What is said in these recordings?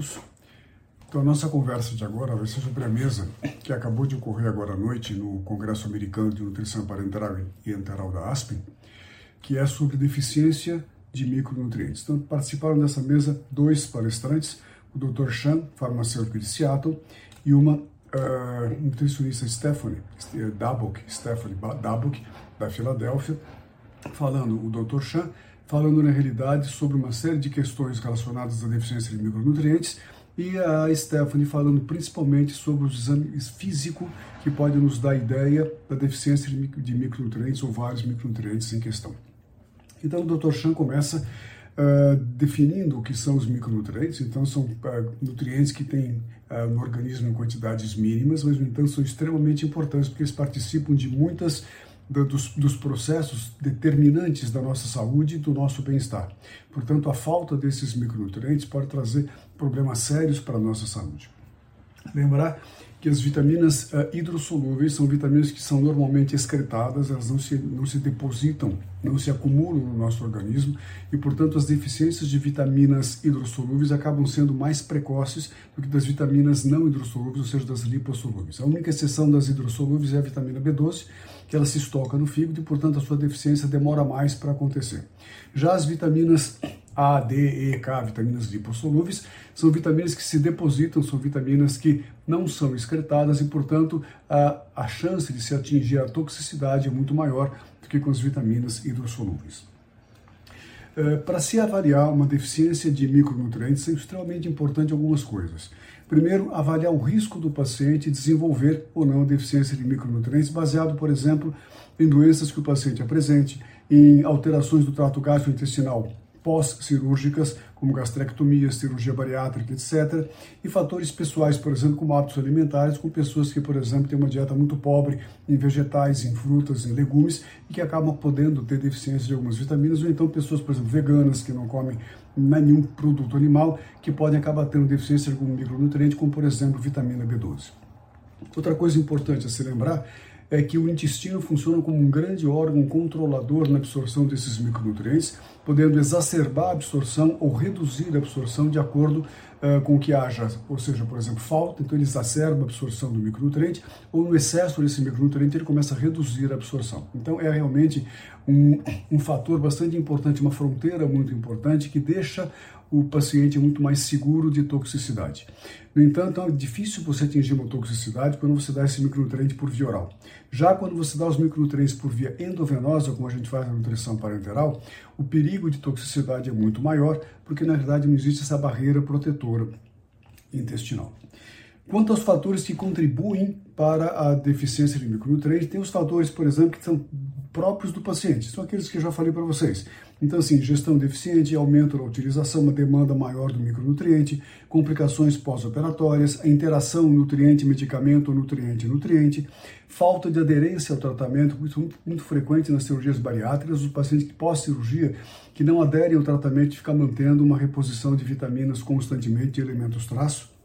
todos. Então, a nossa conversa de agora vai ser sobre a mesa que acabou de ocorrer agora à noite no Congresso Americano de Nutrição Parenteral e Enteral da ASPEN, que é sobre deficiência de micronutrientes. Então, participaram dessa mesa dois palestrantes, o Dr. Chan, farmacêutico de Seattle, e uma uh, nutricionista Stephanie Dabok, Stephanie Dabok, da Filadélfia, falando, o Dr. Chan, falando na realidade sobre uma série de questões relacionadas à deficiência de micronutrientes e a Stephanie falando principalmente sobre os exames físicos que podem nos dar ideia da deficiência de micronutrientes ou vários micronutrientes em questão. Então o Dr. Chan começa uh, definindo o que são os micronutrientes. Então são uh, nutrientes que têm uh, no organismo em quantidades mínimas, mas no entanto são extremamente importantes porque eles participam de muitas dos, dos, processos determinantes da nossa saúde e do nosso bem-estar. Portanto, a falta desses micronutrientes pode trazer problemas sérios para a nossa saúde. Lembrar que as vitaminas uh, hidrossolúveis são vitaminas que são normalmente excretadas, elas não se, não se depositam, não se acumulam no nosso organismo e, portanto, as deficiências de vitaminas hidrossolúveis acabam sendo mais precoces do que das vitaminas não hidrossolúveis, ou seja, das lipossolúveis. A única exceção das hidrossolúveis é a vitamina B12, que ela se estoca no fígado e, portanto, a sua deficiência demora mais para acontecer. Já as vitaminas A, D, E, K, vitaminas lipossolúveis, são vitaminas que se depositam, são vitaminas que não são excretadas e, portanto, a, a chance de se atingir a toxicidade é muito maior do que com as vitaminas hidrossolúveis. É, para se avaliar uma deficiência de micronutrientes, é extremamente importante algumas coisas. Primeiro, avaliar o risco do paciente desenvolver ou não deficiência de micronutrientes, baseado, por exemplo, em doenças que o paciente apresente, em alterações do trato gastrointestinal pós-cirúrgicas, como gastrectomia, cirurgia bariátrica, etc. E fatores pessoais, por exemplo, como hábitos alimentares, com pessoas que, por exemplo, têm uma dieta muito pobre em vegetais, em frutas, em legumes, e que acabam podendo ter deficiência de algumas vitaminas, ou então pessoas, por exemplo, veganas, que não comem nenhum produto animal, que podem acabar tendo deficiência de algum micronutriente, como, por exemplo, vitamina B12. Outra coisa importante a se lembrar é que o intestino funciona como um grande órgão controlador na absorção desses micronutrientes, podendo exacerbar a absorção ou reduzir a absorção de acordo com que haja, ou seja, por exemplo, falta, então ele exacerba a absorção do micronutriente, ou no excesso desse micronutriente ele começa a reduzir a absorção. Então é realmente um, um fator bastante importante, uma fronteira muito importante que deixa o paciente muito mais seguro de toxicidade. No entanto, é difícil você atingir uma toxicidade quando você dá esse micronutriente por via oral. Já quando você dá os micronutrientes por via endovenosa, como a gente faz na nutrição parenteral, o perigo de toxicidade é muito maior, porque na verdade não existe essa barreira protetora intestinal. Quanto aos fatores que contribuem para a deficiência de micronutrientes, tem os fatores, por exemplo, que são próprios do paciente, são aqueles que eu já falei para vocês. Então, assim, gestão deficiente, aumento da utilização, uma demanda maior do micronutriente, complicações pós-operatórias, a interação nutriente-medicamento nutriente-nutriente, falta de aderência ao tratamento, isso é muito, muito frequente nas cirurgias bariátricas, os pacientes pós-cirurgia que não aderem ao tratamento e ficam mantendo uma reposição de vitaminas constantemente de elementos traço.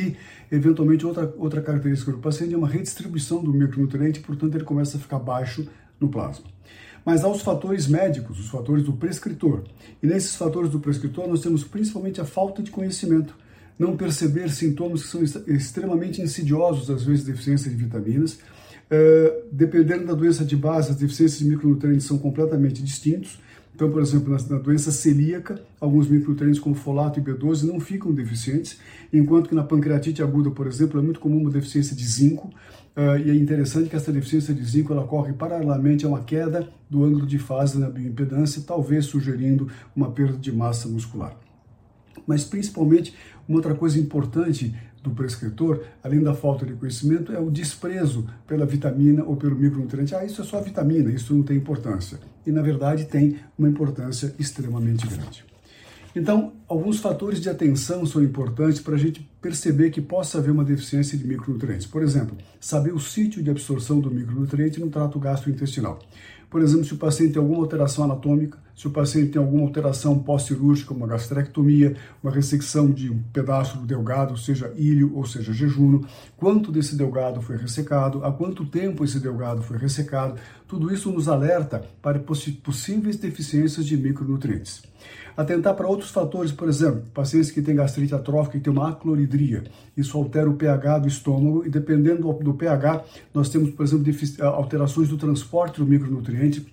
E, eventualmente, outra, outra característica do paciente é uma redistribuição do micronutriente, portanto, ele começa a ficar baixo no plasma. Mas há os fatores médicos, os fatores do prescritor. E nesses fatores do prescritor nós temos principalmente a falta de conhecimento, não perceber sintomas que são extremamente insidiosos, às vezes deficiência de vitaminas. Uh, dependendo da doença de base, as deficiências de micronutrientes são completamente distintos. Então, por exemplo, na, doença celíaca, alguns micronutrientes como folato e B12 não ficam deficientes, enquanto que na pancreatite aguda, por exemplo, é muito comum uma deficiência de zinco, Uh, e é interessante que essa deficiência de zinco ela ocorre paralelamente a uma queda do ângulo de fase na bioimpedância, talvez sugerindo uma perda de massa muscular. Mas principalmente, uma outra coisa importante do prescritor, além da falta de conhecimento, é o desprezo pela vitamina ou pelo micronutriente. Ah, isso é só vitamina, isso não tem importância. E na verdade tem uma importância extremamente grande. Então, alguns fatores de atenção são importantes para a gente perceber que possa haver uma deficiência de micronutrientes. Por exemplo, saber o sítio de absorção do micronutriente no trato gastrointestinal. Por exemplo, se o paciente tem alguma alteração anatômica, se o paciente tem alguma alteração pós-cirúrgica, uma gastrectomia, uma ressecção de um pedaço do delgado, seja ilho ou seja jejuno, quanto desse delgado foi ressecado, há quanto tempo esse delgado foi ressecado, tudo isso nos alerta para possíveis deficiências de micronutrientes. Atentar para outros fatores, por exemplo, pacientes que têm gastrite atrófica e têm uma acloridria. Isso altera o pH do estômago e dependendo do pH, nós temos, por exemplo, alterações do transporte do micronutriente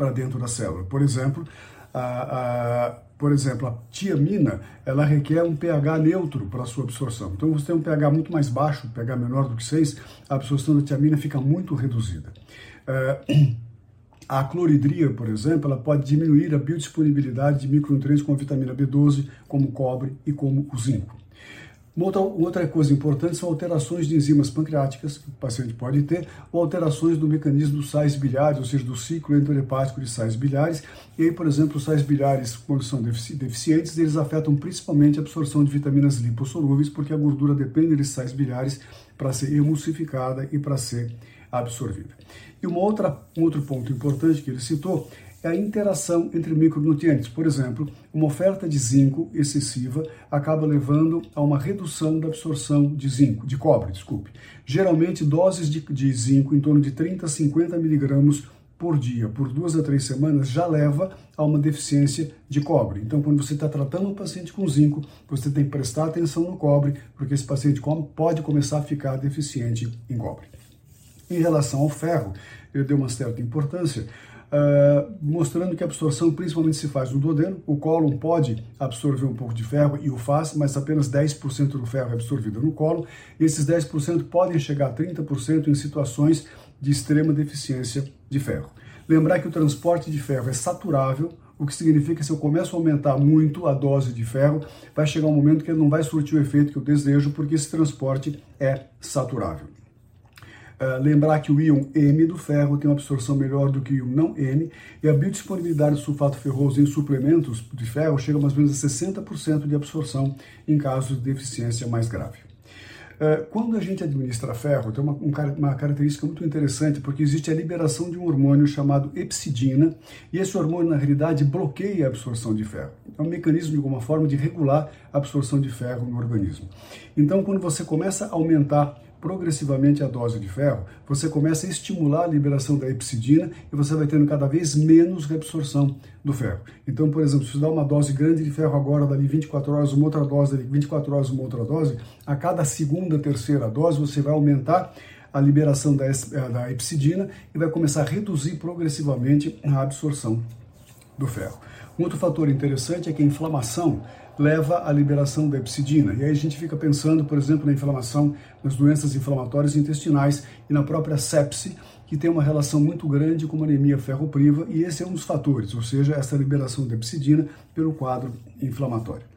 para dentro da célula. Por exemplo, a, a, por exemplo, a tiamina, ela requer um pH neutro para sua absorção. Então, você tem um pH muito mais baixo, pH menor do que 6, a absorção da tiamina fica muito reduzida. Uh, a cloridria, por exemplo, ela pode diminuir a biodisponibilidade de micronutrientes como a vitamina B12, como o cobre e como o zinco. Uma outra, outra coisa importante são alterações de enzimas pancreáticas que o paciente pode ter, ou alterações do mecanismo dos sais biliares, ou seja, do ciclo enterhepático de sais biliares. E aí, por exemplo, os sais biliares, quando são deficientes, eles afetam principalmente a absorção de vitaminas lipossolúveis, porque a gordura depende desses sais biliares para ser emulsificada e para ser absorvida. E uma outra, um outro ponto importante que ele citou é a interação entre micronutrientes. Por exemplo, uma oferta de zinco excessiva acaba levando a uma redução da absorção de zinco, de cobre, desculpe. Geralmente, doses de, de zinco em torno de 30 a 50 miligramas por dia, por duas a três semanas, já leva a uma deficiência de cobre. Então, quando você está tratando um paciente com zinco, você tem que prestar atenção no cobre, porque esse paciente pode começar a ficar deficiente em cobre. Em relação ao ferro, ele deu uma certa importância, uh, mostrando que a absorção principalmente se faz no duodeno. O cólon pode absorver um pouco de ferro e o faz, mas apenas 10% do ferro é absorvido no colo. Esses 10% podem chegar a 30% em situações de extrema deficiência de ferro. Lembrar que o transporte de ferro é saturável, o que significa que se eu começo a aumentar muito a dose de ferro, vai chegar um momento que ele não vai surtir o efeito que eu desejo, porque esse transporte é saturável. Uh, lembrar que o íon M do ferro tem uma absorção melhor do que o íon não M e a biodisponibilidade do sulfato ferroso em suplementos de ferro chega mais ou menos a 60% de absorção em casos de deficiência mais grave. Uh, quando a gente administra ferro, tem uma, um, uma característica muito interessante, porque existe a liberação de um hormônio chamado epsidina, e esse hormônio, na realidade, bloqueia a absorção de ferro. É um mecanismo, de alguma forma, de regular a absorção de ferro no organismo. Então, quando você começa a aumentar progressivamente a dose de ferro, você começa a estimular a liberação da epsidina e você vai tendo cada vez menos reabsorção do ferro. Então, por exemplo, se você dá uma dose grande de ferro agora, dali 24 horas, uma outra dose, dali 24 horas, uma outra dose, a cada segunda, terceira dose, você vai aumentar a liberação da, da epsidina e vai começar a reduzir progressivamente a absorção do ferro. Outro fator interessante é que a inflamação leva à liberação da epsidina. E aí a gente fica pensando, por exemplo, na inflamação, nas doenças inflamatórias intestinais e na própria sepse, que tem uma relação muito grande com anemia ferropriva, e esse é um dos fatores, ou seja, essa liberação da epsidina pelo quadro inflamatório.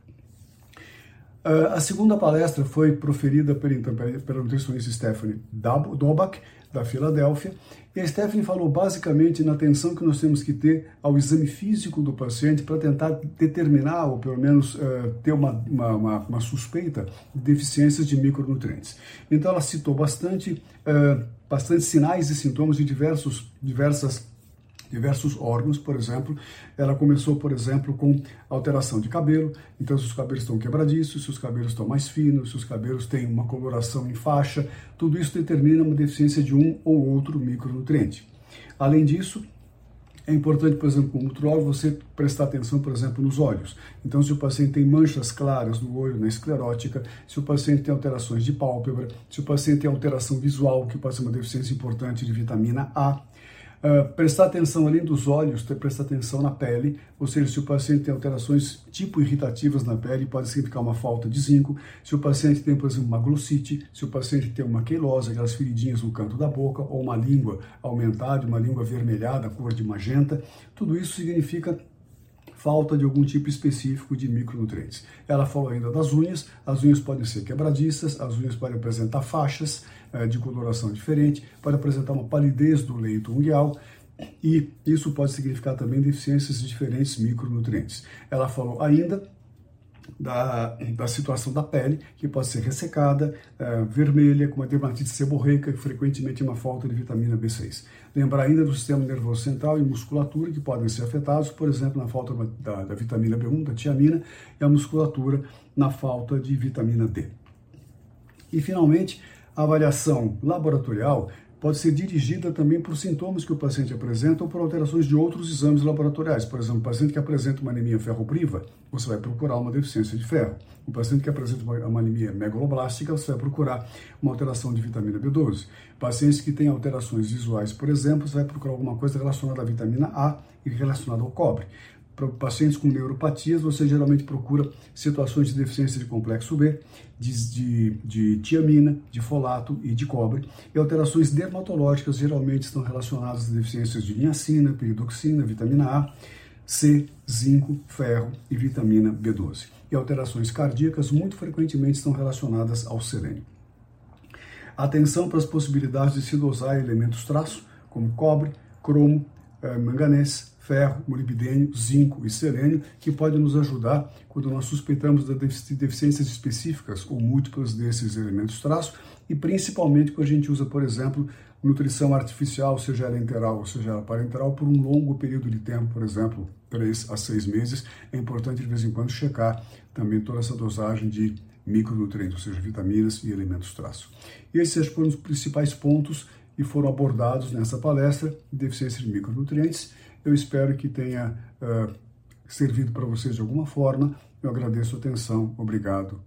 Uh, a segunda palestra foi proferida pela, pela nutricionista Stephanie Dobach, da Filadélfia, e a Stephanie falou basicamente na atenção que nós temos que ter ao exame físico do paciente para tentar determinar, ou pelo menos uh, ter uma, uma, uma, uma, suspeita de deficiências de micronutrientes. Então ela citou bastante, uh, bastante sinais e sintomas de diversos, diversas diversos órgãos, por exemplo. Ela começou, por exemplo, com alteração de cabelo. Então, se os cabelos estão quebradiços, se os cabelos estão mais finos, se os cabelos têm uma coloração em faixa, tudo isso determina uma deficiência de um ou outro micronutriente. Além disso, é importante, por exemplo, como nutrólogo, você prestar atenção, por exemplo, nos olhos. Então, se o paciente tem manchas claras no olho, na esclerótica, se o paciente tem alterações de pálpebra, se o paciente tem alteração visual, que pode ser uma deficiência importante de vitamina A, Uh, prestar atenção além dos olhos, prestar atenção na pele, ou seja, se o paciente tem alterações tipo irritativas na pele, pode significar uma falta de zinco. Se o paciente tem, por exemplo, uma glossite, se o paciente tem uma queilose, aquelas feridinhas no canto da boca, ou uma língua aumentada, uma língua avermelhada, cor de magenta, tudo isso significa falta de algum tipo específico de micronutrientes. Ela falou ainda das unhas, as unhas podem ser quebradiças, as unhas podem apresentar faixas é, de coloração diferente, pode apresentar uma palidez do leito ungueal, e isso pode significar também deficiências de diferentes micronutrientes. Ela falou ainda da, da situação da pele, que pode ser ressecada, é, vermelha, com uma dermatite seborreica, que frequentemente uma falta de vitamina B6. Lembrar ainda do sistema nervoso central e musculatura, que podem ser afetados, por exemplo, na falta da, da vitamina B1, da tiamina, e a musculatura na falta de vitamina D. E, finalmente, a avaliação laboratorial pode ser dirigida também por sintomas que o paciente apresenta ou por alterações de outros exames laboratoriais. Por exemplo, o paciente que apresenta uma anemia ferropriva, você vai procurar uma deficiência de ferro. O paciente que apresenta uma anemia megaloblástica, você vai procurar uma alteração de vitamina B12. Pacientes que têm alterações visuais, por exemplo, você vai procurar alguma coisa relacionada à vitamina A e relacionada ao cobre. Para pacientes com neuropatias, você geralmente procura situações de deficiência de complexo B, de, de, de tiamina, de folato e de cobre. E alterações dermatológicas geralmente estão relacionadas a deficiências de niacina, piridoxina, vitamina A, C, zinco, ferro e vitamina B12. E alterações cardíacas muito frequentemente estão relacionadas ao selênio. Atenção para as possibilidades de se dosar elementos traço, como cobre, cromo, eh, manganês, ferro, molibdênio, zinco e selênio, que podem nos ajudar quando nós suspeitamos de deficiências específicas ou múltiplas desses elementos traço e principalmente quando a gente usa, por exemplo, nutrição artificial, seja ela enteral ou seja ela parenteral, por um longo período de tempo, por exemplo, 3 a 6 meses, é importante de vez em quando checar também toda essa dosagem de micronutrientes, ou seja, vitaminas e elementos traço. E esses foram os principais pontos e foram abordados nessa palestra, deficiência de micronutrientes. Eu espero que tenha uh, servido para vocês de alguma forma. Eu agradeço a atenção. Obrigado.